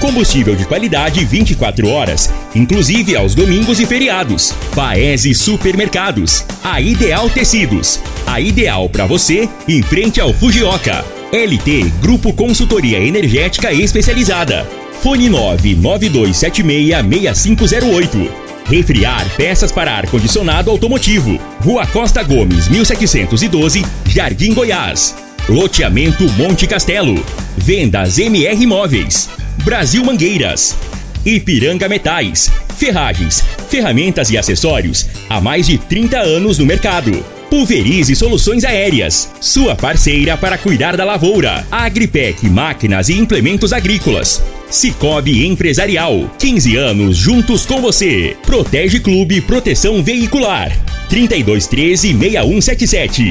Combustível de qualidade 24 horas, inclusive aos domingos e feriados. Paese Supermercados. A Ideal Tecidos. A ideal para você em frente ao Fujioka. LT Grupo Consultoria Energética Especializada. Fone 992766508. Refriar peças para ar-condicionado automotivo. Rua Costa Gomes, 1712, Jardim Goiás. Loteamento Monte Castelo. Vendas MR Móveis. Brasil Mangueiras. Ipiranga Metais. Ferragens, ferramentas e acessórios há mais de 30 anos no mercado. Pulverize Soluções Aéreas, sua parceira para cuidar da lavoura. Agripec Máquinas e Implementos Agrícolas. Cicobi Empresarial, 15 anos juntos com você. Protege Clube Proteção Veicular. 3213 6177.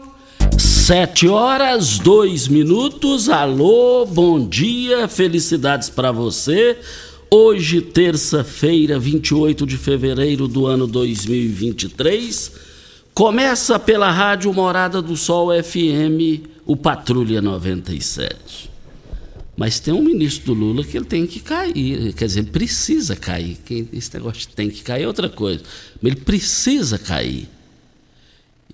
Sete horas, dois minutos. Alô, bom dia, felicidades para você. Hoje, terça-feira, 28 de fevereiro do ano 2023, começa pela Rádio Morada do Sol FM, o Patrulha 97. Mas tem um ministro do Lula que ele tem que cair, quer dizer, precisa cair. Esse negócio tem que cair é outra coisa, mas ele precisa cair.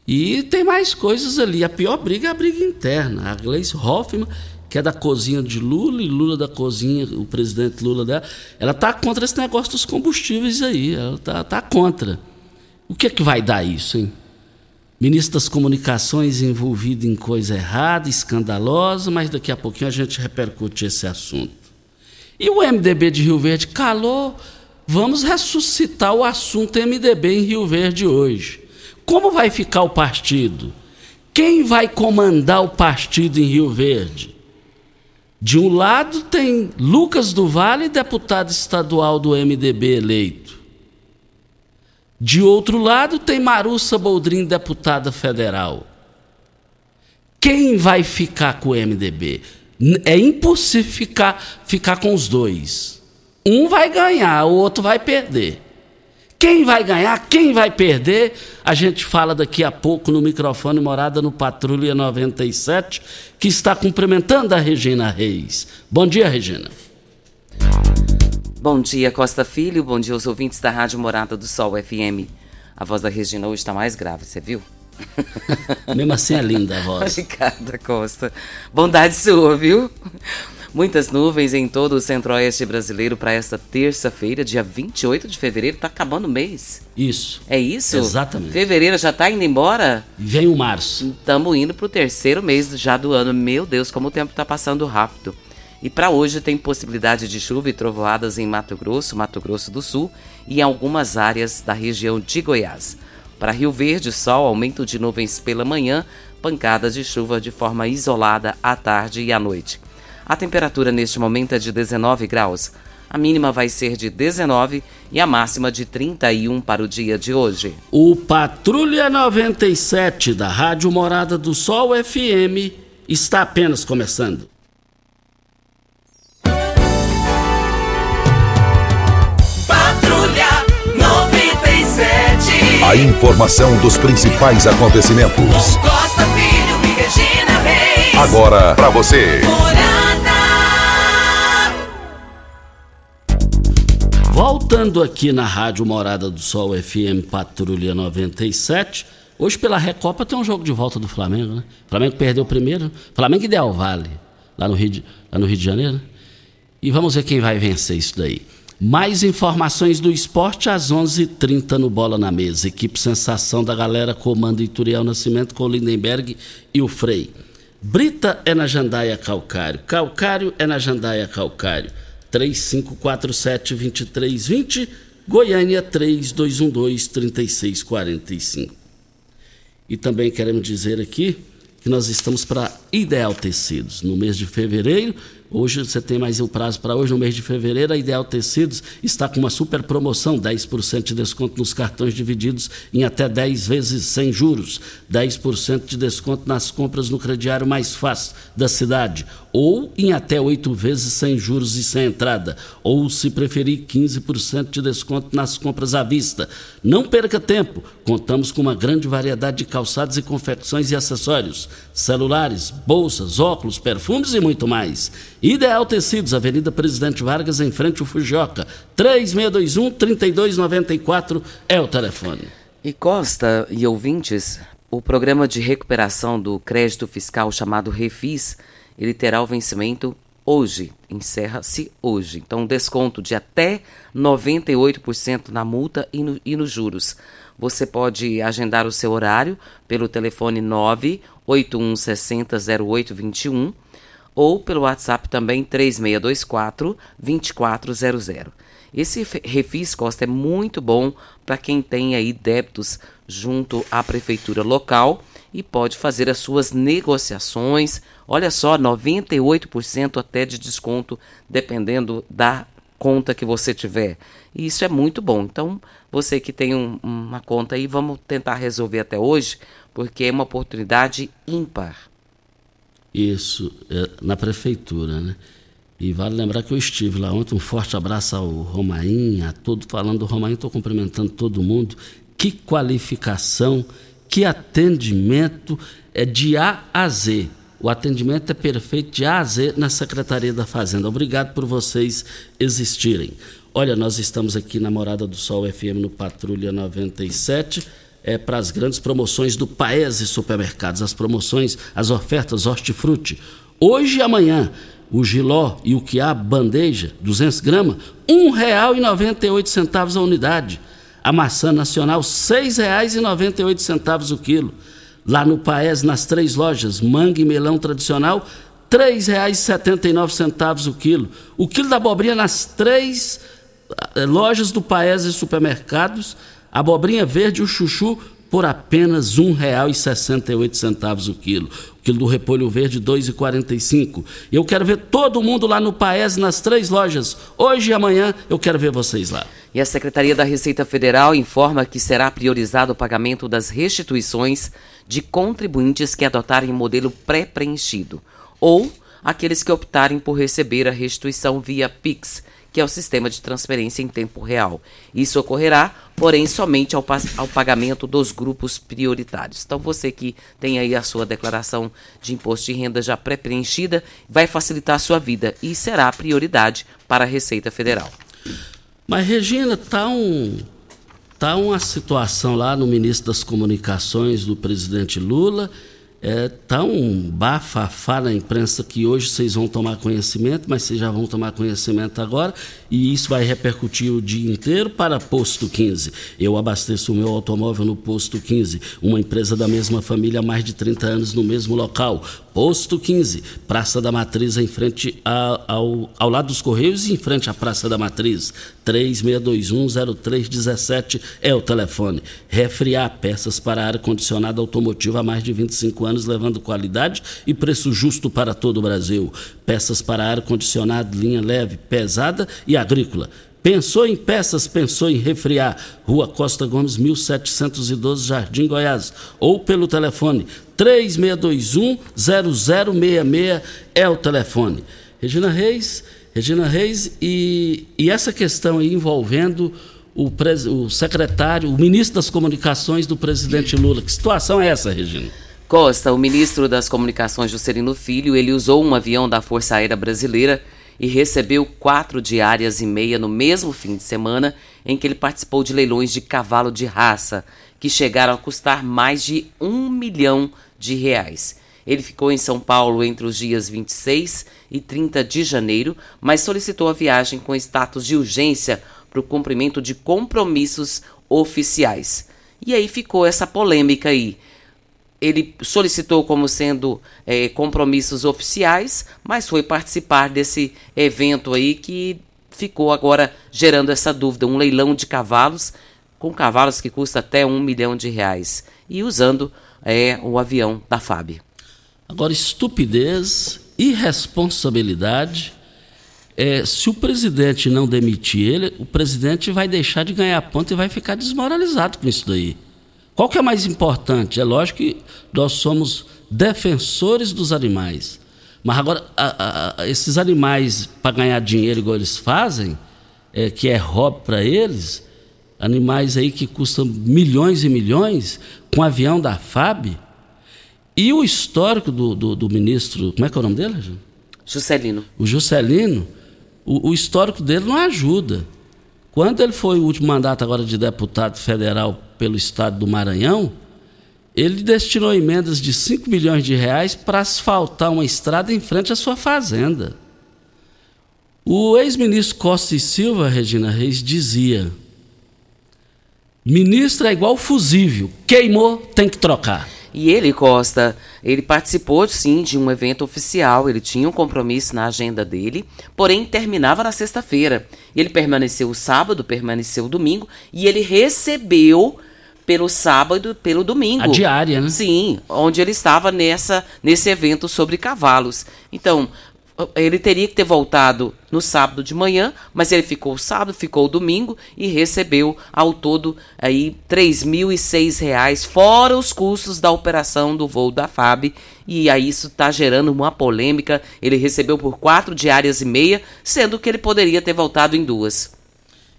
E tem mais coisas ali. A pior briga é a briga interna. A Gleice Hoffmann, que é da cozinha de Lula, e Lula da cozinha, o presidente Lula dela, ela está contra esse negócio dos combustíveis aí. Ela está tá contra. O que é que vai dar isso, hein? Ministro das Comunicações envolvido em coisa errada, escandalosa, mas daqui a pouquinho a gente repercute esse assunto. E o MDB de Rio Verde calou. Vamos ressuscitar o assunto MDB em Rio Verde hoje. Como vai ficar o partido? Quem vai comandar o partido em Rio Verde? De um lado tem Lucas do Vale, deputado estadual do MDB eleito. De outro lado tem Marussa Boldrin, deputada federal. Quem vai ficar com o MDB? É impossível ficar, ficar com os dois. Um vai ganhar, o outro vai perder. Quem vai ganhar, quem vai perder, a gente fala daqui a pouco no microfone Morada no Patrulha 97, que está cumprimentando a Regina Reis. Bom dia, Regina. Bom dia, Costa Filho. Bom dia aos ouvintes da Rádio Morada do Sol FM. A voz da Regina hoje está mais grave, você viu? Mesmo assim é linda a voz. Obrigada, Costa. Bondade sua, viu? Muitas nuvens em todo o centro-oeste brasileiro para esta terça-feira, dia 28 de fevereiro. Tá acabando o mês. Isso. É isso? Exatamente. Fevereiro já tá indo embora? Vem o março. Estamos indo pro terceiro mês já do ano. Meu Deus, como o tempo tá passando rápido. E para hoje tem possibilidade de chuva e trovoadas em Mato Grosso, Mato Grosso do Sul e em algumas áreas da região de Goiás. Para Rio Verde, sol, aumento de nuvens pela manhã, pancadas de chuva de forma isolada à tarde e à noite. A temperatura neste momento é de 19 graus. A mínima vai ser de 19 e a máxima de 31 para o dia de hoje. O Patrulha 97 da Rádio Morada do Sol FM está apenas começando. Patrulha 97. A informação dos principais acontecimentos. Costa Filho e Regina. Agora para você. Voltando aqui na Rádio Morada do Sol FM Patrulha 97. Hoje pela Recopa tem um jogo de volta do Flamengo, né? O Flamengo perdeu o primeiro. Flamengo e Del Vale, lá no Rio de, lá no Rio de Janeiro. E vamos ver quem vai vencer isso daí. Mais informações do esporte às 11:30 h 30 no Bola na Mesa. Equipe Sensação da Galera comanda Ituriel Nascimento com o Lindenberg e o Frei. Brita é na Jandaia Calcário. Calcário é na Jandaia Calcário. 3547-2320. Goiânia 3212-3645. E também queremos dizer aqui que nós estamos para Ideal Tecidos. No mês de fevereiro, Hoje você tem mais um prazo para hoje, no mês de fevereiro, a Ideal Tecidos está com uma super promoção, 10% de desconto nos cartões divididos em até 10 vezes sem juros, 10% de desconto nas compras no crediário mais fácil da cidade, ou em até 8 vezes sem juros e sem entrada, ou se preferir 15% de desconto nas compras à vista. Não perca tempo, contamos com uma grande variedade de calçados e confecções e acessórios, celulares, bolsas, óculos, perfumes e muito mais. Ideal Tecidos, Avenida Presidente Vargas, em frente ao Fujoca. 3621-3294 é o telefone. E Costa e ouvintes, o programa de recuperação do crédito fiscal chamado Refis, ele terá o vencimento hoje, encerra-se hoje. Então, desconto de até 98% na multa e, no, e nos juros. Você pode agendar o seu horário pelo telefone 981 60 0821 ou pelo WhatsApp também 3624 2400. Esse refis Costa é muito bom para quem tem aí débitos junto à prefeitura local e pode fazer as suas negociações. Olha só, 98% até de desconto, dependendo da conta que você tiver. E isso é muito bom. Então, você que tem um, uma conta aí, vamos tentar resolver até hoje, porque é uma oportunidade ímpar. Isso, é, na prefeitura, né? E vale lembrar que eu estive lá ontem. Um forte abraço ao Romain, a todo falando do Romain, estou cumprimentando todo mundo. Que qualificação, que atendimento é de A a Z. O atendimento é perfeito de A a Z na Secretaria da Fazenda. Obrigado por vocês existirem. Olha, nós estamos aqui na Morada do Sol FM no Patrulha 97 é, para as grandes promoções do Paese Supermercados, as promoções, as ofertas hortifruti. Hoje e amanhã, o giló e o quiabo bandeja, 200 gramas, R$ 1,98 a unidade. A maçã nacional, R$ 6,98 o quilo. Lá no Paese, nas três lojas, manga e melão tradicional, R$ 3,79 o quilo. O quilo da abobrinha nas três eh, lojas do Paese Supermercados, Abobrinha verde, o chuchu, por apenas R$ 1,68 o quilo. O quilo do repolho verde, R$ 2,45. E eu quero ver todo mundo lá no Paes, nas três lojas. Hoje e amanhã eu quero ver vocês lá. E a Secretaria da Receita Federal informa que será priorizado o pagamento das restituições de contribuintes que adotarem modelo pré-preenchido ou aqueles que optarem por receber a restituição via PIX que é o sistema de transferência em tempo real. Isso ocorrerá, porém, somente ao, ao pagamento dos grupos prioritários. Então, você que tem aí a sua declaração de imposto de renda já pré-preenchida, vai facilitar a sua vida e será prioridade para a Receita Federal. Mas, Regina, está um, tá uma situação lá no ministro das Comunicações do presidente Lula é, tá um bafafá na imprensa que hoje vocês vão tomar conhecimento, mas vocês já vão tomar conhecimento agora, e isso vai repercutir o dia inteiro para Posto 15. Eu abasteço o meu automóvel no Posto 15, uma empresa da mesma família há mais de 30 anos no mesmo local. Posto 15, Praça da Matriz, em frente a, ao, ao lado dos Correios e em frente à Praça da Matriz. 36210317 é o telefone. Refriar peças para ar-condicionado automotivo há mais de 25 anos, levando qualidade e preço justo para todo o Brasil. Peças para ar-condicionado, linha leve, pesada e agrícola. Pensou em peças, pensou em refriar. Rua Costa Gomes, 1712, Jardim Goiás. Ou pelo telefone 3621-0066 é o telefone. Regina Reis, Regina Reis, e, e essa questão aí envolvendo o, pres, o secretário, o ministro das Comunicações do presidente Lula. Que situação é essa, Regina? Costa, o ministro das Comunicações, Juscelino Filho, ele usou um avião da Força Aérea Brasileira e recebeu quatro diárias e meia no mesmo fim de semana em que ele participou de leilões de cavalo de raça, que chegaram a custar mais de um milhão de reais. Ele ficou em São Paulo entre os dias 26 e 30 de janeiro, mas solicitou a viagem com status de urgência para o cumprimento de compromissos oficiais. E aí ficou essa polêmica aí. Ele solicitou como sendo é, compromissos oficiais, mas foi participar desse evento aí que ficou agora gerando essa dúvida. Um leilão de cavalos, com cavalos que custa até um milhão de reais. E usando é, o avião da FAB. Agora, estupidez, irresponsabilidade. É, se o presidente não demitir ele, o presidente vai deixar de ganhar ponto e vai ficar desmoralizado com isso daí. Qual que é mais importante? É lógico que nós somos defensores dos animais. Mas agora, a, a, esses animais, para ganhar dinheiro igual eles fazem, é, que é hobby para eles, animais aí que custam milhões e milhões, com avião da FAB, e o histórico do, do, do ministro, como é que é o nome dele? Juscelino. O Juscelino, o, o histórico dele não ajuda. Quando ele foi o último mandato agora de deputado federal pelo estado do Maranhão, ele destinou emendas de 5 milhões de reais para asfaltar uma estrada em frente à sua fazenda. O ex-ministro Costa e Silva, Regina Reis, dizia: ministro é igual fusível, queimou, tem que trocar. E ele, Costa, ele participou sim de um evento oficial, ele tinha um compromisso na agenda dele, porém terminava na sexta-feira. Ele permaneceu o sábado, permaneceu o domingo e ele recebeu pelo sábado, pelo domingo. A diária, né? Sim, onde ele estava nessa nesse evento sobre cavalos. Então, ele teria que ter voltado no sábado de manhã, mas ele ficou sábado, ficou domingo e recebeu ao todo aí R$ reais fora os custos da operação do voo da FAB. E aí isso está gerando uma polêmica. Ele recebeu por quatro diárias e meia, sendo que ele poderia ter voltado em duas.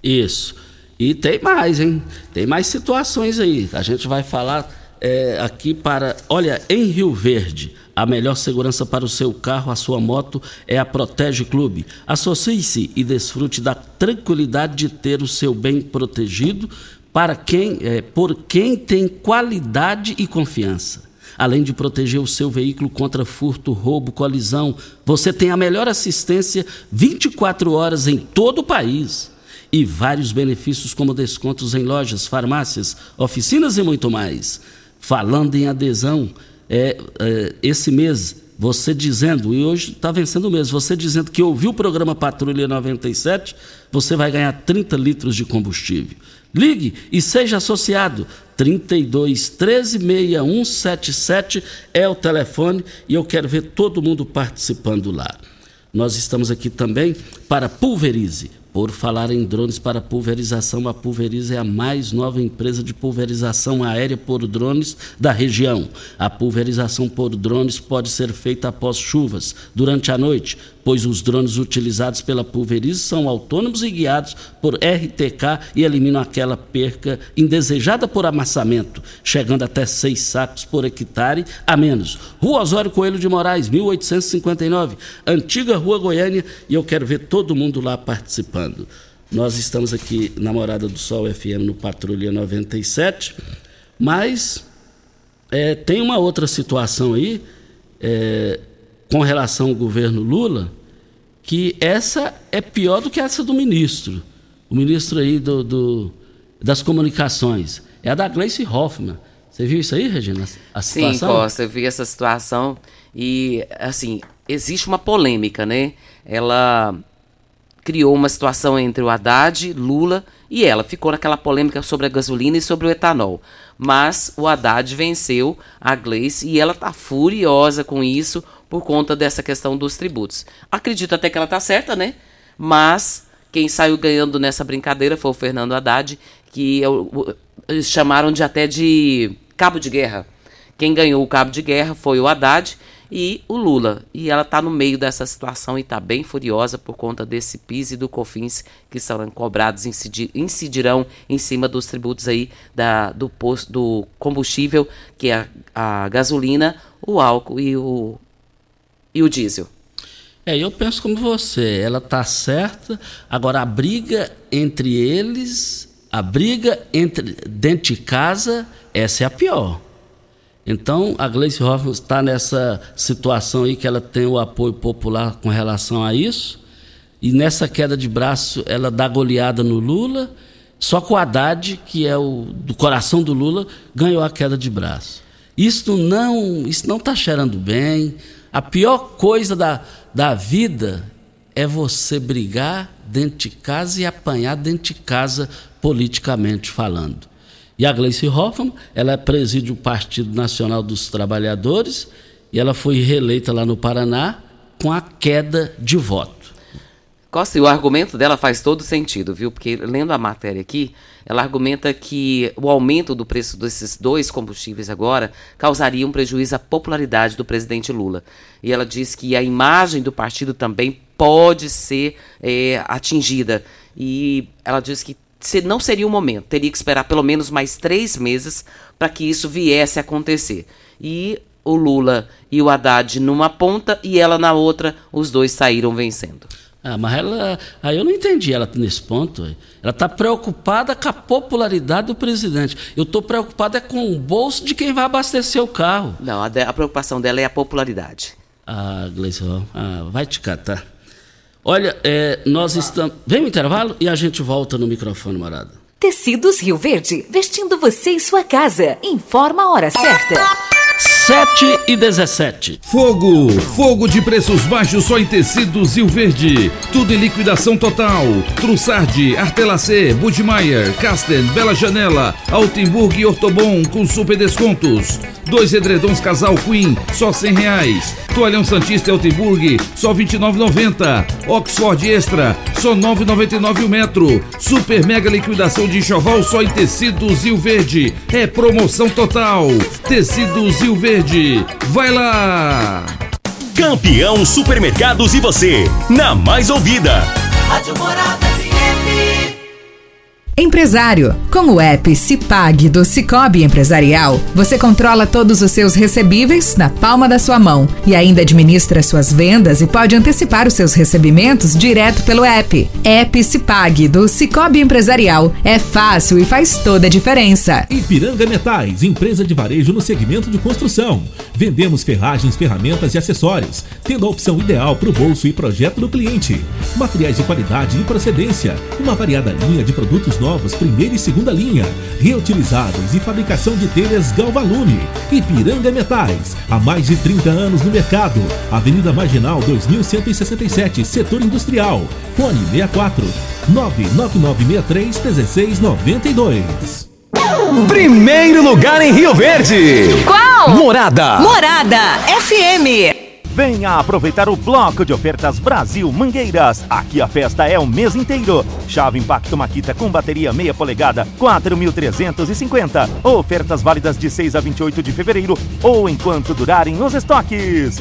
Isso. E tem mais, hein? Tem mais situações aí. A gente vai falar é, aqui para. Olha, em Rio Verde, a melhor segurança para o seu carro, a sua moto, é a Protege Clube. Associe-se e desfrute da tranquilidade de ter o seu bem protegido para quem, é, por quem tem qualidade e confiança. Além de proteger o seu veículo contra furto, roubo, colisão, você tem a melhor assistência 24 horas em todo o país e vários benefícios como descontos em lojas, farmácias, oficinas e muito mais. Falando em adesão, é, é, esse mês, você dizendo, e hoje está vencendo o mês, você dizendo que ouviu o programa Patrulha 97, você vai ganhar 30 litros de combustível. Ligue e seja associado. 32 13 6177 é o telefone e eu quero ver todo mundo participando lá. Nós estamos aqui também para Pulverize por falar em drones para pulverização, a Pulveriza é a mais nova empresa de pulverização aérea por drones da região. A pulverização por drones pode ser feita após chuvas, durante a noite, pois os drones utilizados pela Pulveriza são autônomos e guiados por RTK e eliminam aquela perca indesejada por amassamento, chegando até seis sacos por hectare a menos. Rua Osório Coelho de Moraes, 1859, antiga Rua Goiânia, e eu quero ver todo mundo lá participando. Nós estamos aqui na Morada do Sol FM no Patrulha 97, mas é, tem uma outra situação aí é, com relação ao governo Lula que essa é pior do que essa do ministro. O ministro aí do, do das comunicações. É a da Gleice Hoffmann. Você viu isso aí, Regina? A situação? Sim, Costa, eu vi essa situação e, assim, existe uma polêmica, né? Ela criou uma situação entre o Haddad, Lula e ela. Ficou naquela polêmica sobre a gasolina e sobre o etanol. Mas o Haddad venceu a Gleice e ela tá furiosa com isso por conta dessa questão dos tributos. Acredito até que ela está certa, né? Mas quem saiu ganhando nessa brincadeira foi o Fernando Haddad, que eles chamaram de até de cabo de guerra. Quem ganhou o cabo de guerra foi o Haddad e o Lula. E ela está no meio dessa situação e está bem furiosa por conta desse PIS e do COFINS que serão cobrados, incidir, incidirão em cima dos tributos aí da, do, posto, do combustível, que é a, a gasolina, o álcool e o e o diesel? É, eu penso como você, ela está certa. Agora, a briga entre eles, a briga entre dentro de casa, essa é a pior. Então, a Gleice Hoffmann está nessa situação aí que ela tem o apoio popular com relação a isso. E nessa queda de braço, ela dá goleada no Lula. Só que o Haddad, que é o do coração do Lula, ganhou a queda de braço. Isso não isso não está cheirando bem. A pior coisa da, da vida é você brigar dentro de casa e apanhar dentro de casa politicamente falando. E a Gleice Hoffmann, ela preside o Partido Nacional dos Trabalhadores e ela foi reeleita lá no Paraná com a queda de voto. Costa, e o argumento dela faz todo sentido, viu? Porque lendo a matéria aqui, ela argumenta que o aumento do preço desses dois combustíveis agora causaria um prejuízo à popularidade do presidente Lula. E ela diz que a imagem do partido também pode ser é, atingida. E ela diz que não seria o momento, teria que esperar pelo menos mais três meses para que isso viesse a acontecer. E o Lula e o Haddad numa ponta e ela na outra, os dois saíram vencendo. Ah, mas ela. Aí eu não entendi ela nesse ponto. Ela está preocupada com a popularidade do presidente. Eu estou preocupada com o bolso de quem vai abastecer o carro. Não, a, de, a preocupação dela é a popularidade. Ah, Gleice, ah, vai te catar. Olha, é, nós estamos. Vem o intervalo e a gente volta no microfone, Morada. Tecidos Rio Verde, vestindo você e sua casa. Informa a hora certa. 7 e 17. Fogo! Fogo de preços baixos só em tecidos Rio Verde. Tudo em liquidação total. Trussardi, Artelacê, Budmeier, Casten, Bela Janela, Altenburg e Ortobon com super descontos. Dois edredons casal Queen, só cem reais. Toalhão Santista Altenburg, só vinte e Oxford Extra, só nove noventa o metro. Super mega liquidação de enxoval só em tecidos Rio Verde. É promoção total. Tecidos Rio Verde. Vai lá! Campeão Supermercados e você, na mais ouvida. Rádio Morada. Empresário. Com o app Cipag do Cicobi Empresarial, você controla todos os seus recebíveis na palma da sua mão e ainda administra suas vendas e pode antecipar os seus recebimentos direto pelo app. App Cipag do Cicobi Empresarial. É fácil e faz toda a diferença. Ipiranga Metais, empresa de varejo no segmento de construção. Vendemos ferragens, ferramentas e acessórios, tendo a opção ideal para o bolso e projeto do cliente. Materiais de qualidade e procedência, uma variada linha de produtos novos novos primeira e segunda linha, reutilizados e fabricação de telhas Galvalume. Ipiranga Metais, há mais de 30 anos no mercado. Avenida Marginal 2167, Setor Industrial. Fone 64 99963 1692. Primeiro lugar em Rio Verde. Qual? Morada. Morada FM. Venha aproveitar o bloco de ofertas Brasil Mangueiras. Aqui a festa é o mês inteiro. Chave Impacto Maquita com bateria meia polegada, 4.350. Ofertas válidas de 6 a 28 de fevereiro ou enquanto durarem os estoques.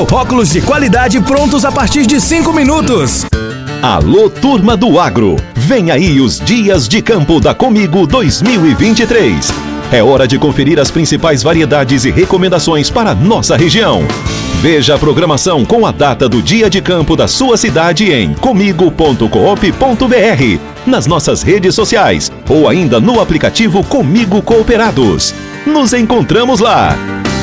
Óculos de qualidade prontos a partir de 5 minutos. Alô, turma do agro! Vem aí os Dias de Campo da Comigo 2023. É hora de conferir as principais variedades e recomendações para nossa região. Veja a programação com a data do dia de campo da sua cidade em comigo.coop.br, nas nossas redes sociais ou ainda no aplicativo Comigo Cooperados. Nos encontramos lá!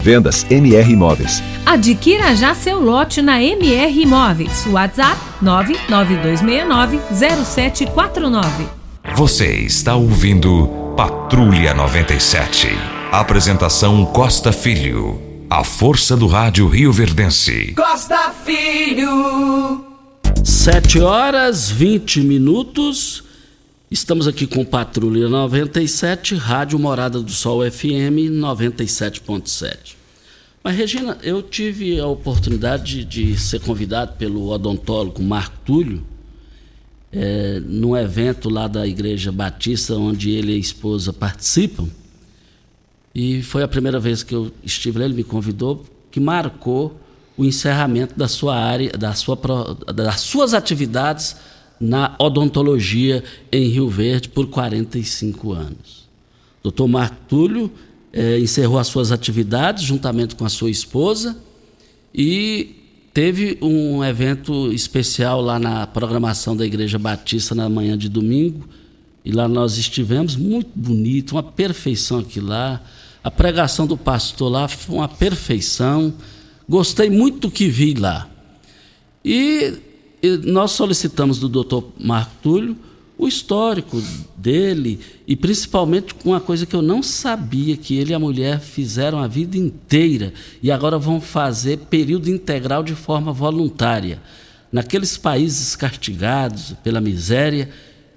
Vendas MR Imóveis. Adquira já seu lote na MR Imóveis. WhatsApp 992690749. Você está ouvindo Patrulha 97. Apresentação Costa Filho. A força do rádio Rio Verdense. Costa Filho. 7 horas 20 minutos. Estamos aqui com Patrulha 97, Rádio Morada do Sol FM 97.7. Mas, Regina, eu tive a oportunidade de ser convidado pelo odontólogo Marco Túlio é, num evento lá da Igreja Batista, onde ele e a esposa participam. E foi a primeira vez que eu estive lá, ele me convidou, que marcou o encerramento da sua área, da sua, das suas atividades na odontologia em Rio Verde por 45 anos. Dr. Marco Túlio eh, encerrou as suas atividades juntamente com a sua esposa e teve um evento especial lá na programação da Igreja Batista na manhã de domingo. E lá nós estivemos, muito bonito, uma perfeição aqui lá. A pregação do pastor lá foi uma perfeição. Gostei muito do que vi lá. E nós solicitamos do doutor Marco Túlio o histórico dele e principalmente com uma coisa que eu não sabia que ele e a mulher fizeram a vida inteira e agora vão fazer período integral de forma voluntária. Naqueles países castigados pela miséria,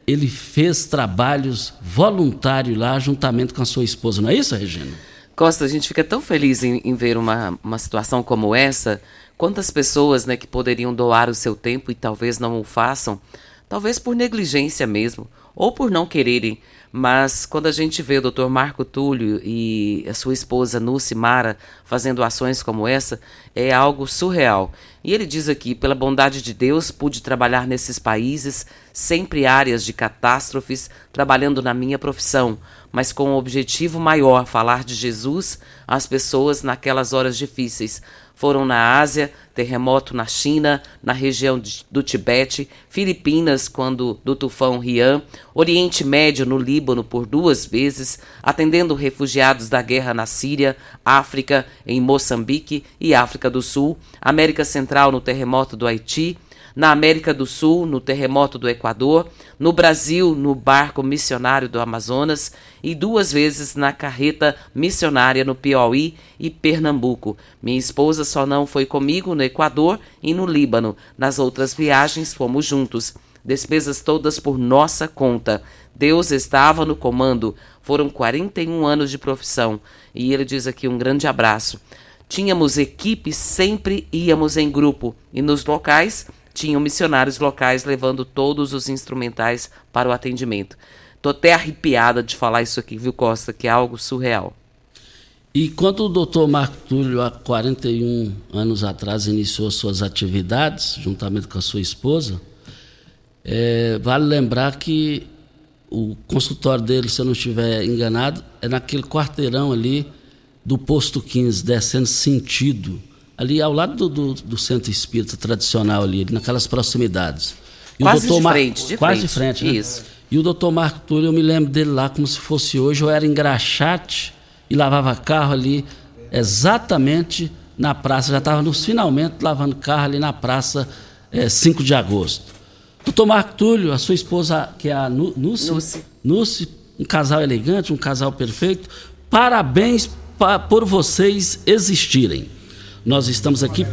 ele fez trabalhos voluntários lá juntamente com a sua esposa. Não é isso, Regina? Costa, a gente fica tão feliz em, em ver uma, uma situação como essa. Quantas pessoas né, que poderiam doar o seu tempo e talvez não o façam, talvez por negligência mesmo, ou por não quererem. Mas quando a gente vê o Dr. Marco Túlio e a sua esposa Nuci Mara fazendo ações como essa, é algo surreal. E ele diz aqui: pela bondade de Deus, pude trabalhar nesses países, sempre áreas de catástrofes, trabalhando na minha profissão mas com um objetivo maior, falar de Jesus às pessoas naquelas horas difíceis. Foram na Ásia, terremoto na China, na região do Tibete, Filipinas, quando do tufão Rian, Oriente Médio no Líbano por duas vezes, atendendo refugiados da guerra na Síria, África, em Moçambique e África do Sul, América Central no terremoto do Haiti, na América do Sul, no terremoto do Equador, no Brasil, no barco missionário do Amazonas e duas vezes na carreta missionária no Piauí e Pernambuco. Minha esposa só não foi comigo no Equador e no Líbano. Nas outras viagens fomos juntos. Despesas todas por nossa conta. Deus estava no comando. Foram 41 anos de profissão. E ele diz aqui um grande abraço. Tínhamos equipe, sempre íamos em grupo. E nos locais tinham missionários locais levando todos os instrumentais para o atendimento. Tô até arrepiada de falar isso aqui, viu, Costa, que é algo surreal. E quando o doutor Marco Túlio, há 41 anos atrás, iniciou suas atividades, juntamente com a sua esposa, é, vale lembrar que o consultório dele, se eu não estiver enganado, é naquele quarteirão ali do posto 15, descendo sentido ali ao lado do, do, do centro espírita tradicional ali, naquelas proximidades. E quase de Mar... frente, de Quase frente. de frente, né? Isso. E o doutor Marco Túlio, eu me lembro dele lá como se fosse hoje, eu era engraxate e lavava carro ali exatamente na praça, já estava nos finalmente lavando carro ali na praça é, 5 de agosto. Doutor Marco Túlio, a sua esposa, que é a Núcia, Núcia, um casal elegante, um casal perfeito, parabéns pa, por vocês existirem. Nós estamos aqui,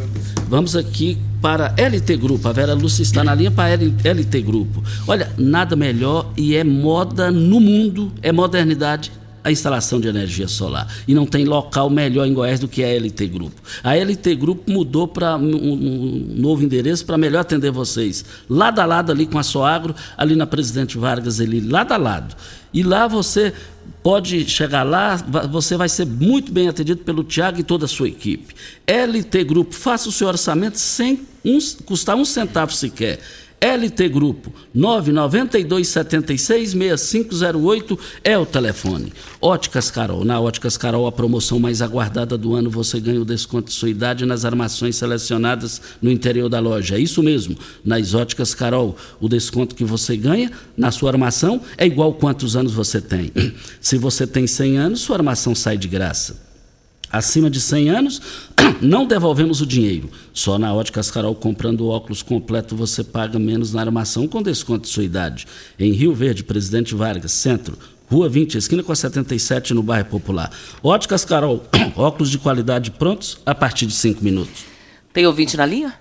vamos aqui para LT Grupo. A Vera Lúcia está na linha para LT Grupo. Olha, nada melhor e é moda no mundo, é modernidade a instalação de energia solar. E não tem local melhor em Goiás do que a LT Grupo. A LT Grupo mudou para um, novo endereço para melhor atender vocês. Lado a lado ali com a Soagro, ali na Presidente Vargas, ali, lado a lado. E lá você pode chegar lá, você vai ser muito bem atendido pelo Tiago e toda a sua equipe. LT Grupo, faça o seu orçamento sem um, custar um centavo sequer. LT Grupo 992766508 é o telefone. Óticas Carol. Na Óticas Carol, a promoção mais aguardada do ano, você ganha o desconto de sua idade nas armações selecionadas no interior da loja. É isso mesmo. Nas Óticas Carol, o desconto que você ganha na sua armação é igual quantos anos você tem. Se você tem 100 anos, sua armação sai de graça. Acima de 100 anos, não devolvemos o dinheiro. Só na Óticas Carol, comprando o óculos completo, você paga menos na armação com desconto de sua idade. Em Rio Verde, Presidente Vargas, Centro, Rua 20, esquina com a 77, no bairro Popular. Óticas Carol, óculos de qualidade prontos a partir de 5 minutos. Tem ouvinte na linha?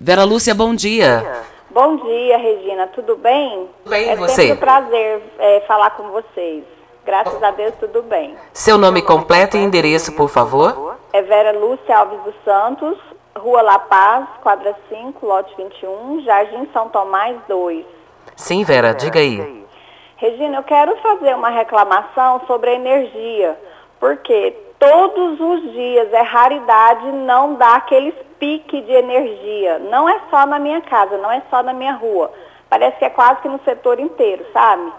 Vera Lúcia, bom dia. Bom dia, Regina. Tudo bem? Bem, é você? sempre um prazer é, falar com vocês. Graças a Deus, tudo bem. Seu nome completo e endereço, por favor? É Vera Lúcia Alves dos Santos, Rua La Paz, quadra 5, lote 21, Jardim São Tomás 2. Sim, Vera, diga aí. Regina, eu quero fazer uma reclamação sobre a energia, porque todos os dias é raridade não dar aqueles pique de energia. Não é só na minha casa, não é só na minha rua. Parece que é quase que no setor inteiro, sabe?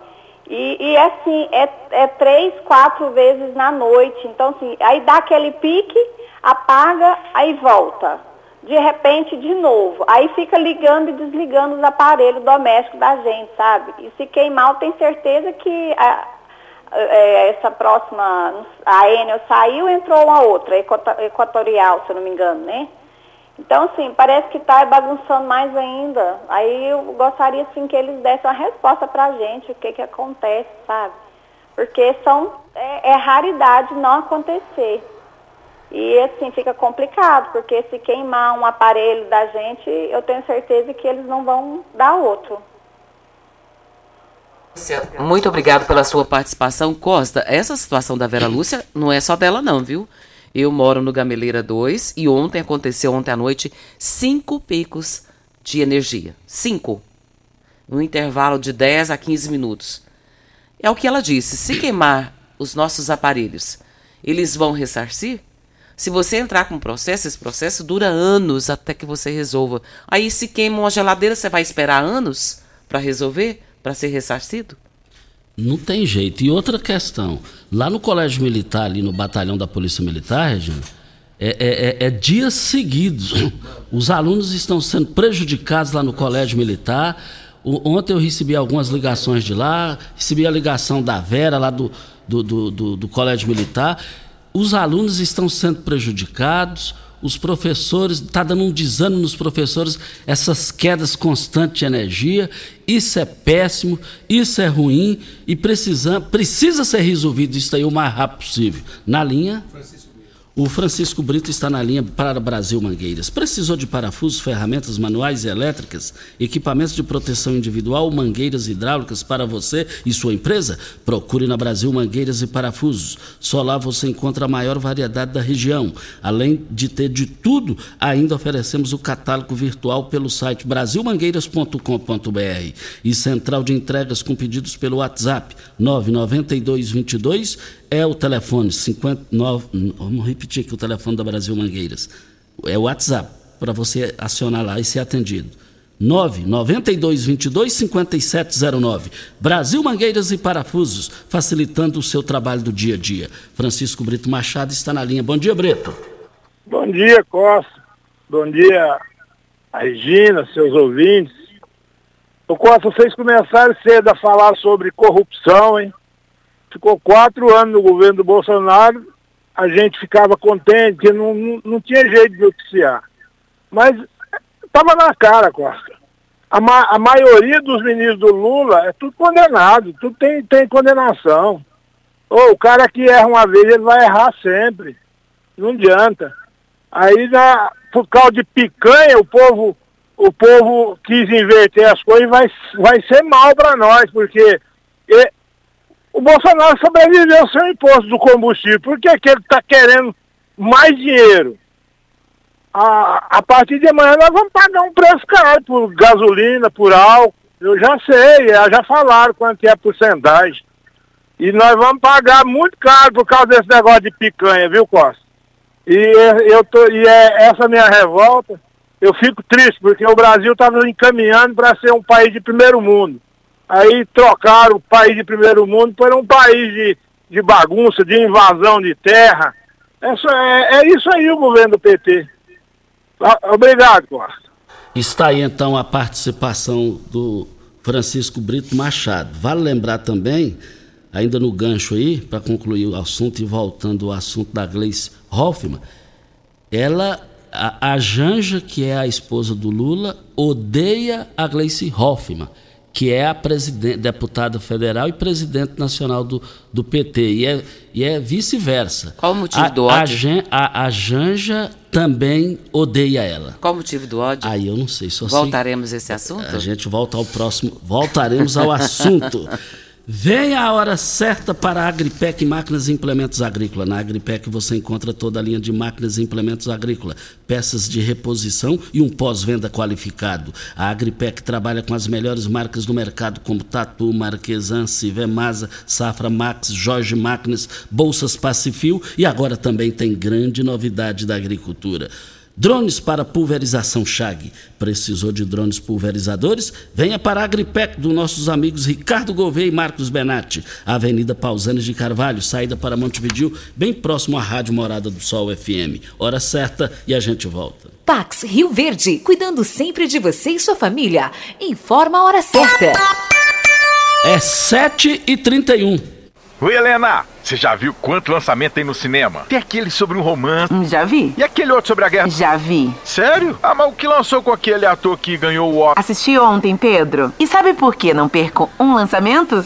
E, e assim, é, é três, quatro vezes na noite. Então, assim, aí dá aquele pique, apaga, aí volta. De repente, de novo. Aí fica ligando e desligando os aparelhos domésticos da gente, sabe? E se queimar, eu tenho certeza que a, é, essa próxima, a Enel saiu, entrou uma outra, equatorial, se eu não me engano, né? Então, assim, parece que está bagunçando mais ainda. Aí eu gostaria, assim, que eles dessem uma resposta para a gente, o que que acontece, sabe? Porque são, é, é raridade não acontecer. E, assim, fica complicado, porque se queimar um aparelho da gente, eu tenho certeza que eles não vão dar outro. Muito obrigado pela sua participação. Costa, essa situação da Vera Lúcia não é só dela não, viu? Eu moro no Gameleira 2 e ontem aconteceu, ontem à noite, cinco picos de energia. Cinco. No intervalo de 10 a 15 minutos. É o que ela disse. Se queimar os nossos aparelhos, eles vão ressarcir? Se você entrar com um processo, esse processo dura anos até que você resolva. Aí, se queima uma geladeira, você vai esperar anos para resolver, para ser ressarcido? Não tem jeito. E outra questão, lá no Colégio Militar, ali no batalhão da Polícia Militar, Regina, é, é, é, é dias seguidos. Os alunos estão sendo prejudicados lá no Colégio Militar. O, ontem eu recebi algumas ligações de lá, recebi a ligação da Vera, lá do, do, do, do, do Colégio Militar. Os alunos estão sendo prejudicados, os professores, está dando um desânimo nos professores, essas quedas constantes de energia. Isso é péssimo, isso é ruim e precisa, precisa ser resolvido isso aí o mais rápido possível. Na linha. O Francisco Brito está na linha para Brasil Mangueiras. Precisou de parafusos, ferramentas manuais e elétricas, equipamentos de proteção individual, mangueiras hidráulicas para você e sua empresa? Procure na Brasil Mangueiras e Parafusos. Só lá você encontra a maior variedade da região. Além de ter de tudo, ainda oferecemos o catálogo virtual pelo site brasilmangueiras.com.br e central de entregas com pedidos pelo WhatsApp 99222 é o telefone 59. Vamos repetir aqui o telefone da Brasil Mangueiras. É o WhatsApp, para você acionar lá e ser atendido. 992 22 5709. Brasil Mangueiras e Parafusos, facilitando o seu trabalho do dia a dia. Francisco Brito Machado está na linha. Bom dia, Brito. Bom dia, Costa. Bom dia, Regina, seus ouvintes. Ô Costa, vocês começaram cedo a falar sobre corrupção, hein? Ficou quatro anos no governo do Bolsonaro, a gente ficava contente, não, não, não tinha jeito de noticiar. Mas estava na cara, Costa. A, ma a maioria dos ministros do Lula é tudo condenado, tudo tem, tem condenação. Ou o cara que erra uma vez, ele vai errar sempre. Não adianta. Aí, na, por causa de picanha, o povo, o povo quis inverter as coisas e vai, vai ser mal para nós, porque o Bolsonaro sobreviveu sem imposto do combustível. Por que, que ele está querendo mais dinheiro? A, a partir de amanhã nós vamos pagar um preço caro por gasolina, por álcool. Eu já sei, já falaram quanto é a porcentagem. E nós vamos pagar muito caro por causa desse negócio de picanha, viu, Costa? E, eu tô, e é essa minha revolta, eu fico triste, porque o Brasil estava encaminhando para ser um país de primeiro mundo. Aí trocaram o país de primeiro mundo por um país de, de bagunça, de invasão de terra. Essa, é, é isso aí o governo do PT. Ah, obrigado, Costa. Está aí então a participação do Francisco Brito Machado. Vale lembrar também, ainda no gancho aí, para concluir o assunto e voltando ao assunto da Gleice Hoffmann, ela, a, a Janja, que é a esposa do Lula, odeia a Gleice Hoffmann que é a deputada federal e presidente nacional do, do PT. E é, e é vice-versa. Qual o motivo a, do ódio? A, a, a, Janja também odeia ela. Qual o motivo do ódio? Aí eu não sei. Só Voltaremos a esse assunto? A gente volta ao próximo. Voltaremos ao assunto. Vem a hora certa para a Agripec Máquinas e Implementos Agrícola. Na Agripec você encontra toda a linha de máquinas e implementos agrícola, peças de reposição e um pós-venda qualificado. A Agripec trabalha com as melhores marcas do mercado, como Tatu, Marquesan, Civemasa, Safra Max, Jorge Máquinas, Bolsas Pacifil e agora também tem grande novidade da agricultura. Drones para pulverização Chag. Precisou de drones pulverizadores? Venha para a Agripec dos nossos amigos Ricardo Gouveia e Marcos Benatti. Avenida Pausanes de Carvalho, saída para Montevidil, bem próximo à Rádio Morada do Sol FM. Hora certa e a gente volta. Pax Rio Verde, cuidando sempre de você e sua família. Informa a hora certa. É 7h31. Oi, Helena! Você já viu quanto lançamento tem no cinema? Tem aquele sobre um romance. Já vi. E aquele outro sobre a guerra? Já vi. Sério? Ah, mas o que lançou com aquele ator que ganhou o Oscar? Assisti ontem, Pedro. E sabe por que não perco um lançamento?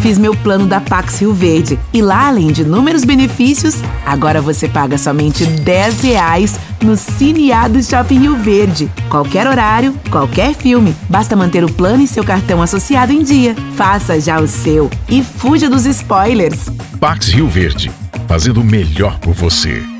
Fiz meu plano da Pax Rio Verde. E lá, além de inúmeros benefícios, agora você paga somente 10 reais no Cineado Shopping Rio Verde. Qualquer horário, qualquer filme. Basta manter o plano e seu cartão associado em dia. Faça já o seu e fuja dos spoilers. Pax Rio Verde, fazendo o melhor por você.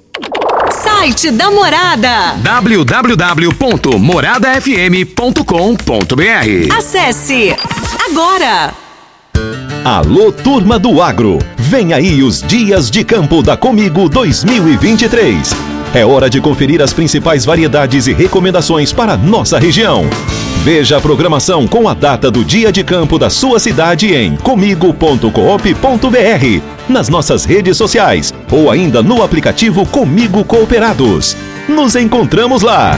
site da Morada. www.moradafm.com.br Acesse agora. Alô, turma do agro. Vem aí os dias de campo da Comigo 2023. É hora de conferir as principais variedades e recomendações para nossa região. Veja a programação com a data do dia de campo da sua cidade em comigo.coop.br, nas nossas redes sociais ou ainda no aplicativo Comigo Cooperados. Nos encontramos lá.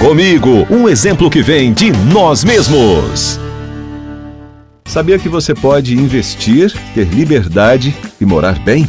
Comigo, um exemplo que vem de nós mesmos. Sabia que você pode investir, ter liberdade e morar bem?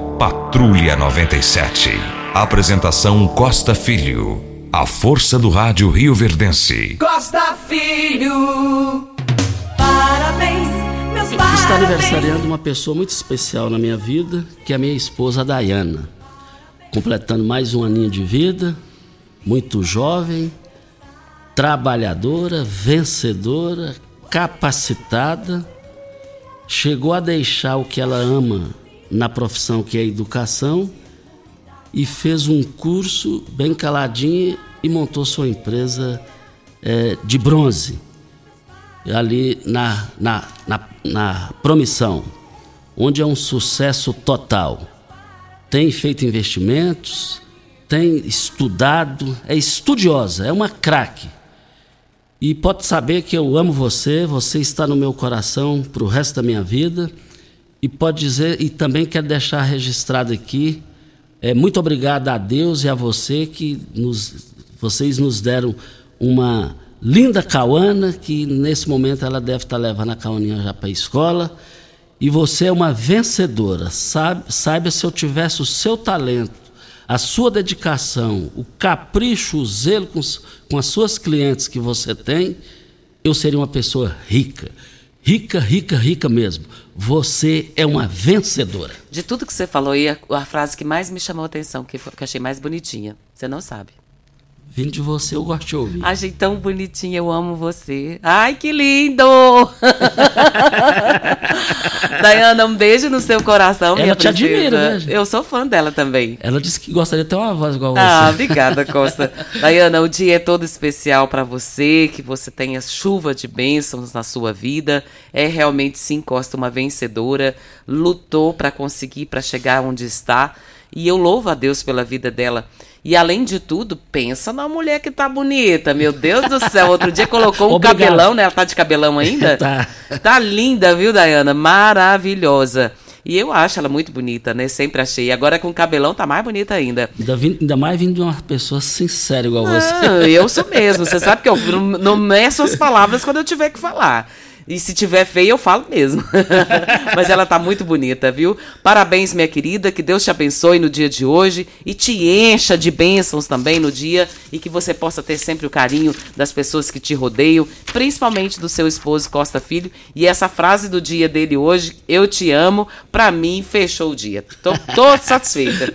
Patrulha 97. Apresentação Costa Filho. A força do rádio Rio Verdense. Costa Filho. Parabéns, meus parabéns. Está aniversariando uma pessoa muito especial na minha vida, que é a minha esposa Dayana. completando mais um aninho de vida, muito jovem, trabalhadora, vencedora, capacitada, chegou a deixar o que ela ama na profissão que é educação e fez um curso bem caladinho e montou sua empresa é, de bronze ali na, na, na, na promissão, onde é um sucesso total. Tem feito investimentos, tem estudado, é estudiosa, é uma craque. E pode saber que eu amo você, você está no meu coração para o resto da minha vida. E pode dizer, e também quero deixar registrado aqui, é, muito obrigado a Deus e a você que nos, vocês nos deram uma linda Cauana, que nesse momento ela deve estar levando a Cauaninha já para a escola. E você é uma vencedora. Sabe, saiba se eu tivesse o seu talento a sua dedicação, o capricho, o zelo com, com as suas clientes que você tem, eu seria uma pessoa rica. Rica, rica, rica mesmo. Você é uma vencedora. De tudo que você falou aí, a, a frase que mais me chamou a atenção, que, que achei mais bonitinha, você não sabe. Vindo de você, eu gosto de ouvir. Achei tão bonitinha, eu amo você. Ai, que lindo! Dayana, um beijo no seu coração, Ela te princesa. admira, né? Eu sou fã dela também. Ela disse que gostaria de ter uma voz igual a você. Ah, obrigada, Costa. Dayana, o dia é todo especial para você, que você tenha chuva de bênçãos na sua vida. É realmente, sim, Costa, uma vencedora. Lutou para conseguir, para chegar onde está. E eu louvo a Deus pela vida dela. E além de tudo, pensa na mulher que tá bonita. Meu Deus do céu. Outro dia colocou um Obrigado. cabelão, né? Ela tá de cabelão ainda? Tá. Tá linda, viu, Dayana? Maravilhosa. E eu acho ela muito bonita, né? Sempre achei. E agora com cabelão tá mais bonita ainda. Ainda, vim- ainda mais vindo de uma pessoa sincera igual Não, você. eu sou mesmo. Você sabe que eu não, não meço as palavras quando eu tiver que falar. E se tiver feia, eu falo mesmo. Mas ela tá muito bonita, viu? Parabéns, minha querida. Que Deus te abençoe no dia de hoje e te encha de bênçãos também no dia e que você possa ter sempre o carinho das pessoas que te rodeiam, principalmente do seu esposo Costa Filho. E essa frase do dia dele hoje, eu te amo, pra mim fechou o dia. Tô, tô satisfeita.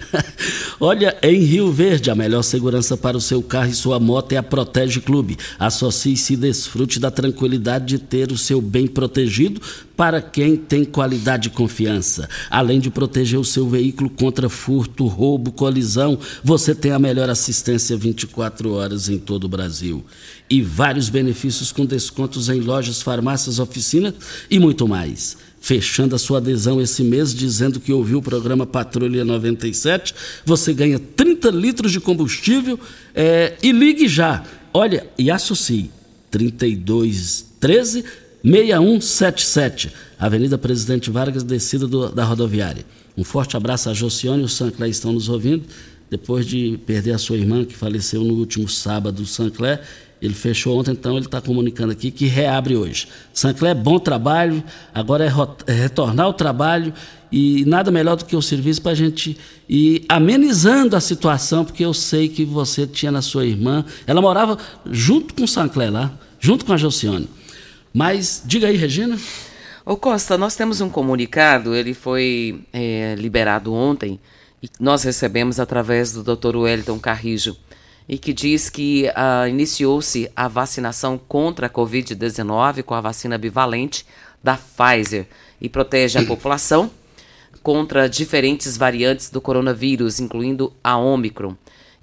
Olha, em Rio Verde, a melhor segurança para o seu carro e sua moto é a Protege Clube. Associe-se e desfrute da tranquilidade de ter o seu bem protegido para quem tem qualidade e confiança. Além de proteger o seu veículo contra furto, roubo, colisão, você tem a melhor assistência 24 horas em todo o Brasil. E vários benefícios com descontos em lojas, farmácias, oficinas e muito mais fechando a sua adesão esse mês, dizendo que ouviu o programa Patrulha 97, você ganha 30 litros de combustível é, e ligue já. Olha, e associe 3213 6177, Avenida Presidente Vargas, descida do- da rodoviária. Um forte abraço a Josiane e o Sancler estão nos ouvindo. Depois de perder a sua irmã, que faleceu no último sábado, o Sancler, ele fechou ontem, então ele está comunicando aqui que reabre hoje. Sancler, bom trabalho, agora é, é retornar ao trabalho e nada melhor do que o serviço para a gente ir amenizando a situação, porque eu sei que você tinha na sua irmã, ela morava junto com o Sancler lá, junto com a Josiane. Mas diga aí, Regina. Ô Costa, nós temos um comunicado, ele foi é, liberado ontem e nós recebemos através do Dr. Wellington Carrijo e que diz que ah, iniciou-se a vacinação contra a Covid-19 com a vacina bivalente da Pfizer e protege a população contra diferentes variantes do coronavírus, incluindo a Omicron.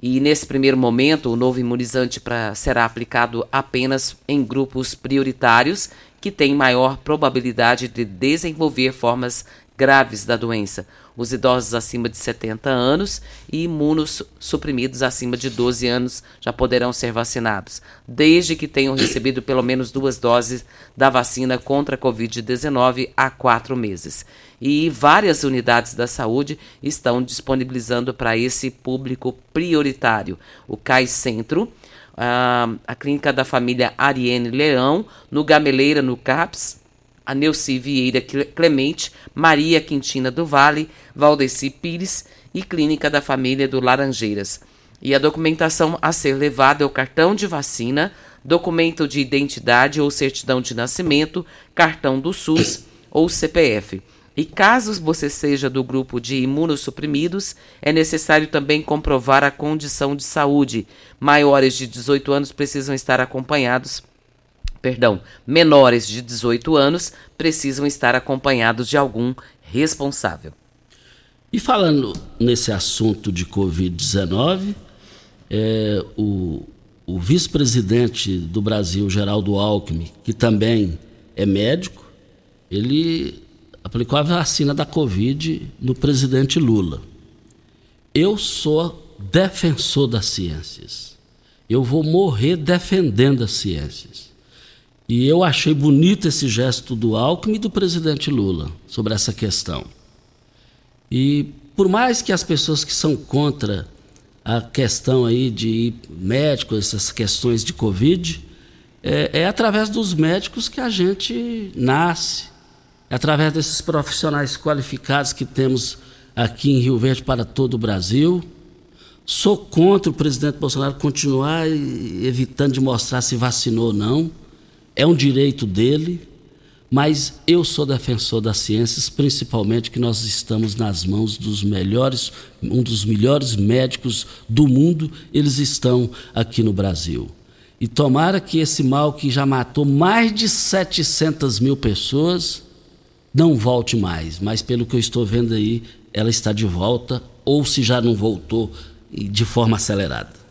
E nesse primeiro momento, o novo imunizante pra, será aplicado apenas em grupos prioritários que têm maior probabilidade de desenvolver formas graves da doença. Os idosos acima de 70 anos e imunos suprimidos acima de 12 anos já poderão ser vacinados, desde que tenham recebido pelo menos duas doses da vacina contra a Covid-19 há quatro meses. E várias unidades da saúde estão disponibilizando para esse público prioritário. O CAI Centro, a, a Clínica da Família Ariane Leão, no Gameleira, no CAPS, a Neuci Vieira Cle- Clemente, Maria Quintina do Vale, Valdeci Pires e Clínica da Família do Laranjeiras. E a documentação a ser levada é o cartão de vacina, documento de identidade ou certidão de nascimento, cartão do SUS ou CPF. E caso você seja do grupo de imunossuprimidos, é necessário também comprovar a condição de saúde. Maiores de 18 anos precisam estar acompanhados perdão, menores de 18 anos precisam estar acompanhados de algum responsável. E falando nesse assunto de Covid-19, é, o, o vice-presidente do Brasil, Geraldo Alckmin, que também é médico, ele aplicou a vacina da Covid no presidente Lula. Eu sou defensor das ciências. Eu vou morrer defendendo as ciências. E eu achei bonito esse gesto do Alckmin e do presidente Lula sobre essa questão. E por mais que as pessoas que são contra a questão aí de médicos, essas questões de Covid, é, é através dos médicos que a gente nasce, é através desses profissionais qualificados que temos aqui em Rio Verde para todo o Brasil. Sou contra o presidente Bolsonaro continuar evitando de mostrar se vacinou ou não. É um direito dele, mas eu sou defensor das ciências, principalmente que nós estamos nas mãos dos melhores, um dos melhores médicos do mundo, eles estão aqui no Brasil. E tomara que esse mal que já matou mais de 700 mil pessoas não volte mais, mas pelo que eu estou vendo aí, ela está de volta, ou se já não voltou, de forma acelerada.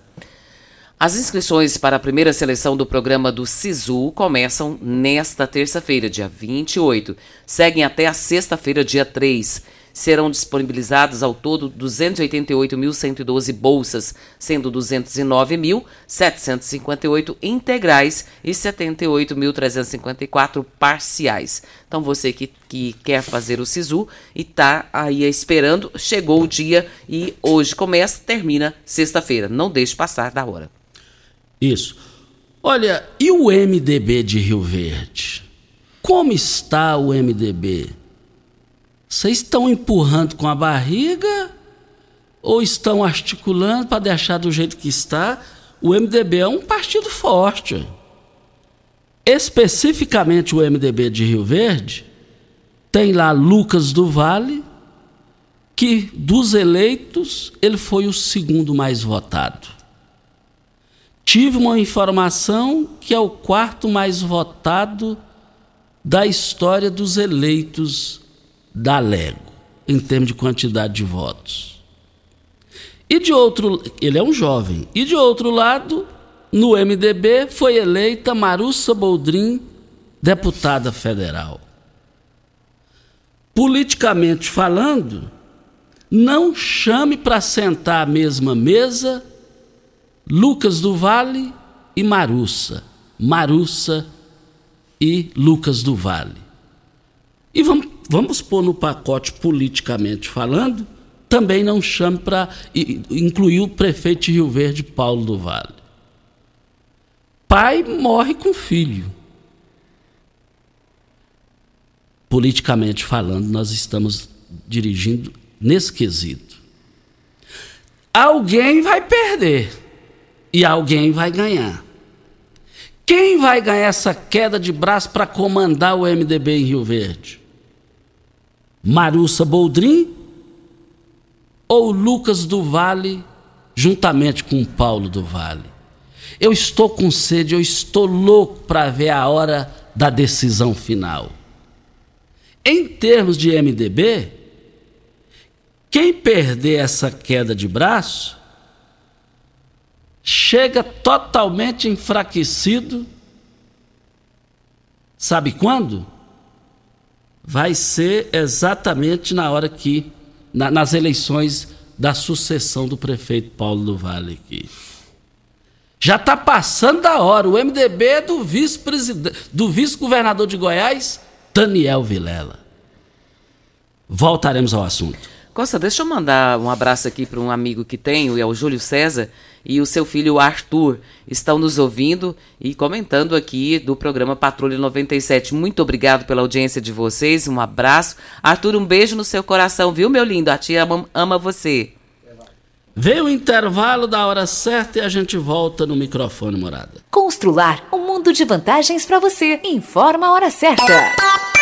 As inscrições para a primeira seleção do programa do SISU começam nesta terça-feira, dia 28. Seguem até a sexta-feira, dia 3. Serão disponibilizadas ao todo 288.112 bolsas, sendo 209.758 integrais e 78.354 parciais. Então, você que, que quer fazer o SISU e está aí esperando, chegou o dia e hoje começa, termina sexta-feira. Não deixe passar da hora. Isso. Olha, e o MDB de Rio Verde? Como está o MDB? Vocês estão empurrando com a barriga ou estão articulando para deixar do jeito que está? O MDB é um partido forte. Especificamente o MDB de Rio Verde tem lá Lucas do Vale, que dos eleitos ele foi o segundo mais votado. Tive uma informação que é o quarto mais votado da história dos eleitos da Lego, em termos de quantidade de votos. E de outro, ele é um jovem. E de outro lado, no MDB foi eleita Marussa Boldrin, deputada federal. Politicamente falando, não chame para sentar à mesma mesa Lucas do Vale e Marussa. Marussa e Lucas do Vale. E vamos, vamos pôr no pacote politicamente falando, também não chame para incluir o prefeito de Rio Verde, Paulo do Vale. Pai morre com filho. Politicamente falando, nós estamos dirigindo nesse quesito. Alguém vai perder e alguém vai ganhar. Quem vai ganhar essa queda de braço para comandar o MDB em Rio Verde? Marussa Boldrin ou Lucas do Vale, juntamente com Paulo do Vale? Eu estou com sede, eu estou louco para ver a hora da decisão final. Em termos de MDB, quem perder essa queda de braço chega totalmente enfraquecido. Sabe quando? Vai ser exatamente na hora que, na, nas eleições da sucessão do prefeito Paulo do Vale aqui. Já está passando da hora. O MDB é do vice-presidente, do vice-governador de Goiás, Daniel Vilela. Voltaremos ao assunto. Costa, deixa eu mandar um abraço aqui para um amigo que tenho, é o Júlio César, e o seu filho Arthur estão nos ouvindo e comentando aqui do programa Patrulha 97. Muito obrigado pela audiência de vocês, um abraço. Arthur, um beijo no seu coração, viu, meu lindo? A tia ama, ama você. Veio o intervalo da hora certa e a gente volta no microfone, morada. Constrular um mundo de vantagens para você. Informa a hora certa.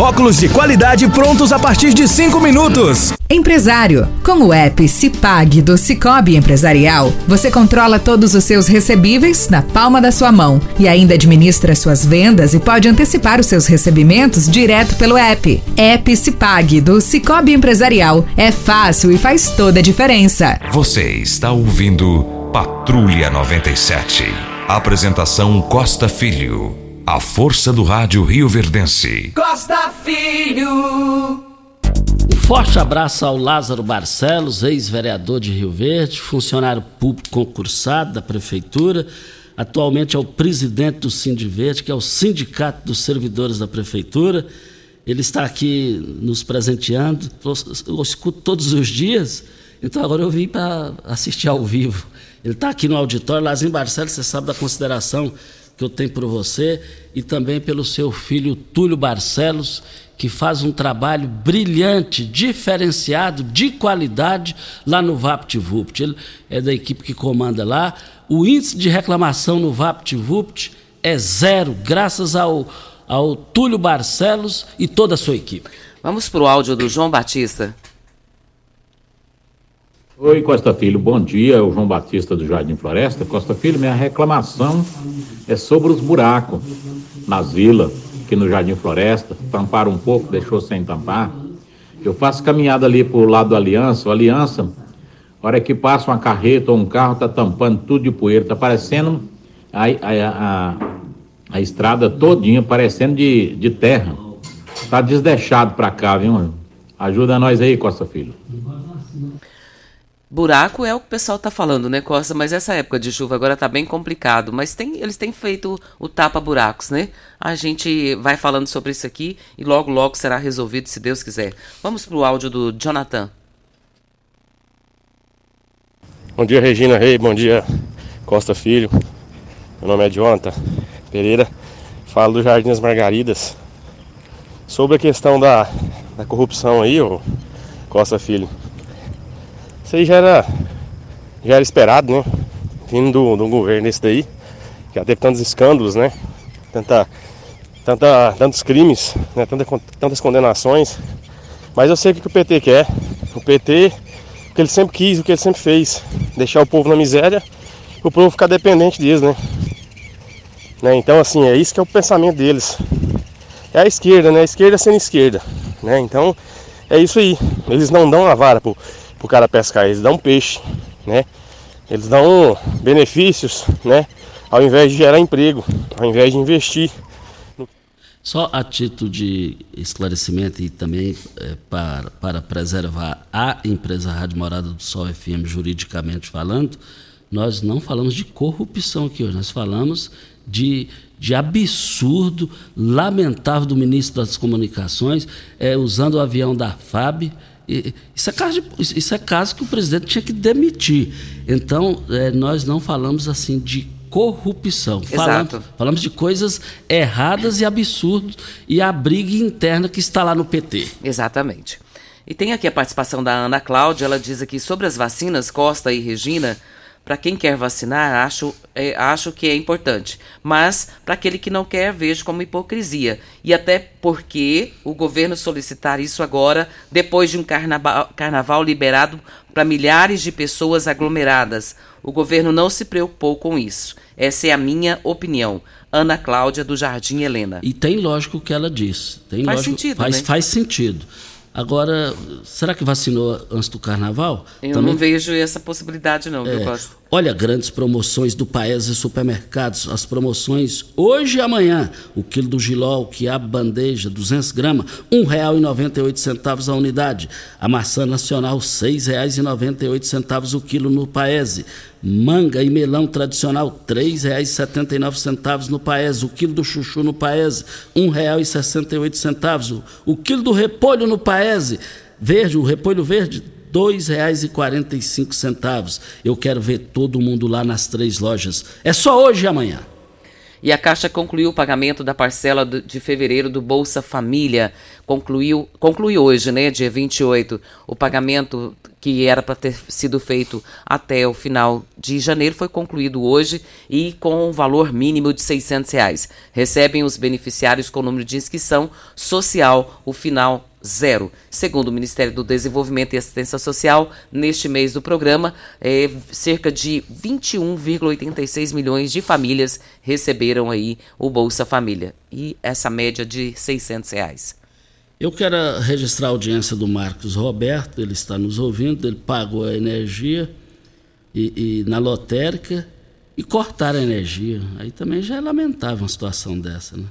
óculos de qualidade prontos a partir de 5 minutos. Empresário. Com o app Cipag do Cicobi Empresarial, você controla todos os seus recebíveis na palma da sua mão e ainda administra suas vendas e pode antecipar os seus recebimentos direto pelo app. App Cipag do Cicobi Empresarial. É fácil e faz toda a diferença. Você está ouvindo Patrulha 97. Apresentação Costa Filho. A força do rádio Rio Verdense. Costa Filho. Um forte abraço ao Lázaro Barcelos, ex-vereador de Rio Verde, funcionário público concursado da prefeitura, atualmente é o presidente do Sindiverde, que é o Sindicato dos Servidores da Prefeitura. Ele está aqui nos presenteando. Eu escuto todos os dias, então agora eu vim para assistir ao vivo. Ele está aqui no auditório. Lazinho Barcelos, você sabe da consideração que eu tenho por você e também pelo seu filho Túlio Barcelos, que faz um trabalho brilhante, diferenciado, de qualidade lá no VaptVupt. Ele é da equipe que comanda lá. O índice de reclamação no VaptVupt é zero, graças ao, ao Túlio Barcelos e toda a sua equipe. Vamos para o áudio do João Batista. Oi, Costa Filho, bom dia. É o João Batista do Jardim Floresta. Costa Filho, minha reclamação é sobre os buracos nas vilas, aqui no Jardim Floresta. Tamparam um pouco, deixou sem tampar. Eu faço caminhada ali pro lado do Aliança. O Aliança, hora que passa uma carreta ou um carro, tá tampando tudo de poeira. Tá parecendo a, a, a, a estrada todinha, parecendo de, de terra. Tá desdeixado pra cá, viu? Ajuda nós aí, Costa Filho. Buraco é o que o pessoal tá falando, né, Costa? Mas essa época de chuva agora tá bem complicado. Mas tem, eles têm feito o tapa-buracos, né? A gente vai falando sobre isso aqui e logo, logo será resolvido, se Deus quiser. Vamos pro áudio do Jonathan. Bom dia, Regina Rei. Bom dia, Costa Filho. Meu nome é Jonathan Pereira. Falo do Jardim das Margaridas. Sobre a questão da, da corrupção aí, ô Costa Filho. Isso aí já era, já era esperado, né? Vindo do, governo esse daí. Já teve tantos escândalos, né? Tanta, tanta, tantos crimes, né? Tanta, tantas condenações. Mas eu sei o que o PT quer. O PT, o que ele sempre quis, o que ele sempre fez. Deixar o povo na miséria o povo ficar dependente deles, né? né? Então assim, é isso que é o pensamento deles. É a esquerda, né? A esquerda sendo esquerda. Né? Então é isso aí. Eles não dão a vara pro, pro cara pescar, eles dão peixe, né? Eles dão benefícios, né? Ao invés de gerar emprego, ao invés de investir. Só a título de esclarecimento e também é, para, para preservar a empresa Rádio Morada do Sol FM juridicamente falando, nós não falamos de corrupção aqui hoje, nós falamos de, de absurdo, lamentável do ministro das Comunicações, é, usando o avião da FAB. Isso, é caso de, isso é caso que o presidente tinha que demitir. Então, é, nós não falamos assim de corrupção. Falamos, falamos de coisas erradas e absurdas e a briga interna que está lá no PT. Exatamente. E tem aqui a participação da Ana Cláudia, ela diz aqui sobre as vacinas, Costa e Regina, para quem quer vacinar, acho, é, acho que é importante. Mas, para aquele que não quer, vejo como hipocrisia. E até porque o governo solicitar isso agora, depois de um carnaval, carnaval liberado para milhares de pessoas aglomeradas. O governo não se preocupou com isso. Essa é a minha opinião. Ana Cláudia, do Jardim Helena. E tem lógico o que ela diz. Tem faz lógico, sentido, faz, né? faz sentido. Agora, será que vacinou antes do carnaval? Eu Também- não vejo essa possibilidade não, viu, É, Costa? Olha, grandes promoções do Paes e supermercados. As promoções hoje e amanhã. O quilo do giló, o quiabo bandeja, 200 gramas, R$ 1,98 a unidade. A maçã nacional, R$ 6,98 o quilo no Paese. Manga e melão tradicional, R$ 3,79 no Paese. O quilo do chuchu no Paese, R$ 1,68. O quilo do repolho no Paese, verde, o repolho verde, 2,45. Eu quero ver todo mundo lá nas três lojas. É só hoje e amanhã. E a Caixa concluiu o pagamento da parcela de fevereiro do Bolsa Família. Concluiu, conclui hoje, né, dia 28, o pagamento que era para ter sido feito até o final de janeiro foi concluído hoje e com um valor mínimo de 600 reais. Recebem os beneficiários com número de inscrição social, o final zero. Segundo o Ministério do Desenvolvimento e Assistência Social, neste mês do programa, eh, cerca de 21,86 milhões de famílias receberam aí o Bolsa Família. E essa média de 600 reais. Eu quero registrar a audiência do Marcos Roberto, ele está nos ouvindo, ele pagou a energia e, e na lotérica e cortaram a energia. Aí também já é lamentável uma situação dessa, né?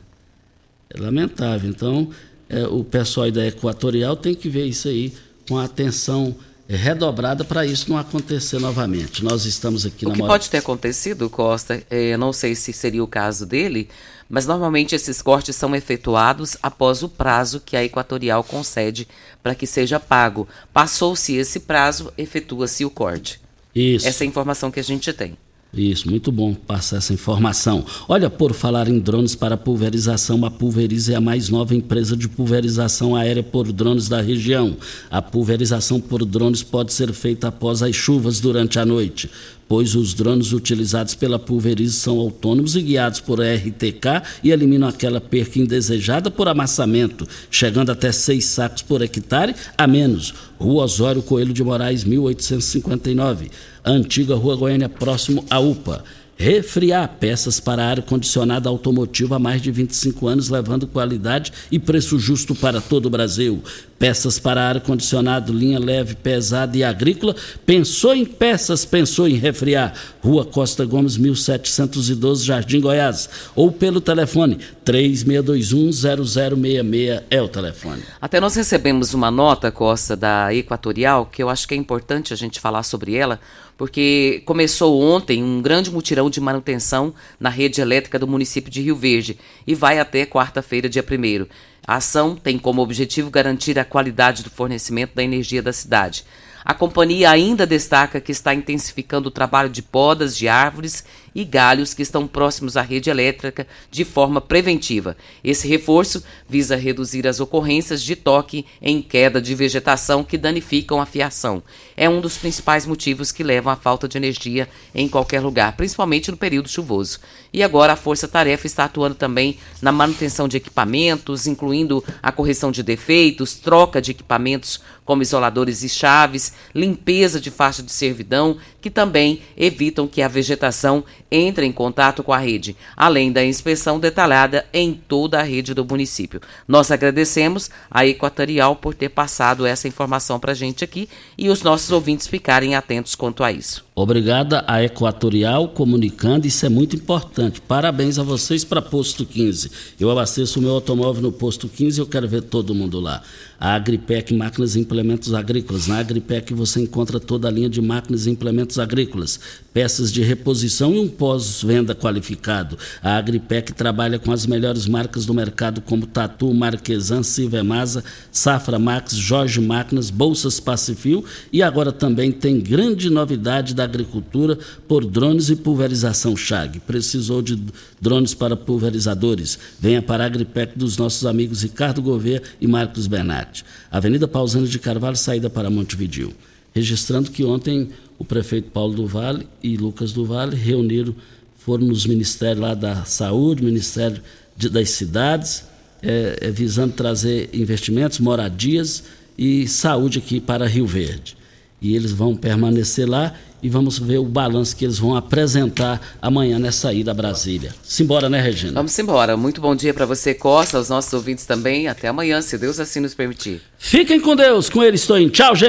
É lamentável. Então, é, o pessoal da Equatorial tem que ver isso aí com a atenção é, redobrada para isso não acontecer novamente. Nós estamos aqui O na que Mora- pode ter acontecido, Costa, eh, não sei se seria o caso dele, mas normalmente esses cortes são efetuados após o prazo que a Equatorial concede para que seja pago. Passou-se esse prazo, efetua-se o corte. Isso. Essa é a informação que a gente tem. Isso, muito bom passar essa informação. Olha, por falar em drones para pulverização, a Pulverize é a mais nova empresa de pulverização aérea por drones da região. A pulverização por drones pode ser feita após as chuvas durante a noite, pois os drones utilizados pela Pulverize são autônomos e guiados por RTK e eliminam aquela perca indesejada por amassamento, chegando até seis sacos por hectare a menos. Rua Osório Coelho de Moraes, 1859. Antiga Rua Goiânia, próximo à UPA. Refriar peças para ar-condicionado automotivo há mais de 25 anos, levando qualidade e preço justo para todo o Brasil. Peças para ar-condicionado, linha leve, pesada e agrícola. Pensou em peças, pensou em refriar. Rua Costa Gomes, 1712, Jardim Goiás. Ou pelo telefone 36210066 é o telefone. Até nós recebemos uma nota, Costa, da Equatorial, que eu acho que é importante a gente falar sobre ela, porque começou ontem um grande mutirão de manutenção na rede elétrica do município de Rio Verde e vai até quarta-feira, dia 1 A ação tem como objetivo garantir a qualidade do fornecimento da energia da cidade. A companhia ainda destaca que está intensificando o trabalho de podas de árvores e galhos que estão próximos à rede elétrica de forma preventiva. Esse reforço visa reduzir as ocorrências de toque em queda de vegetação que danificam a fiação. É um dos principais motivos que levam à falta de energia em qualquer lugar, principalmente no período chuvoso. E agora a Força Tarefa está atuando também na manutenção de equipamentos, incluindo a correção de defeitos, troca de equipamentos como isoladores e chaves, limpeza de faixa de servidão, que também evitam que a vegetação entre em contato com a rede, além da inspeção detalhada em toda a rede do município. Nós agradecemos a Equatorial por ter passado essa informação para a gente aqui e os nossos ouvintes ficarem atentos quanto a isso. Obrigada a Equatorial comunicando, isso é muito importante. Parabéns a vocês para Posto 15. Eu abasteço o meu automóvel no Posto 15 e eu quero ver todo mundo lá. A Agripec Máquinas e Implementos Agrícolas. Na Agripec você encontra toda a linha de máquinas e implementos agrícolas, peças de reposição e um pós-venda qualificado. A Agripec trabalha com as melhores marcas do mercado como Tatu, Marquesan, Sivemasa, Safra Max, Jorge Máquinas, Bolsas Pacifil e agora também tem grande novidade da agricultura por drones e pulverização Chag. Precisou de drones para pulverizadores? Venha para a Agripec dos nossos amigos Ricardo Gouveia e Marcos Bernardi. Avenida Pausanias de Carvalho, saída para Montevidil. Registrando que ontem o prefeito Paulo do Vale e Lucas do Vale reuniram, foram nos ministérios lá da saúde, Ministério de, das cidades, é, é, visando trazer investimentos, moradias e saúde aqui para Rio Verde. E eles vão permanecer lá e vamos ver o balanço que eles vão apresentar amanhã nessa ida a Brasília. Simbora, né, Regina? Vamos embora. Muito bom dia para você, Costa, aos nossos ouvintes também. Até amanhã, se Deus assim nos permitir. Fiquem com Deus. Com ele estou em. Tchau, gente.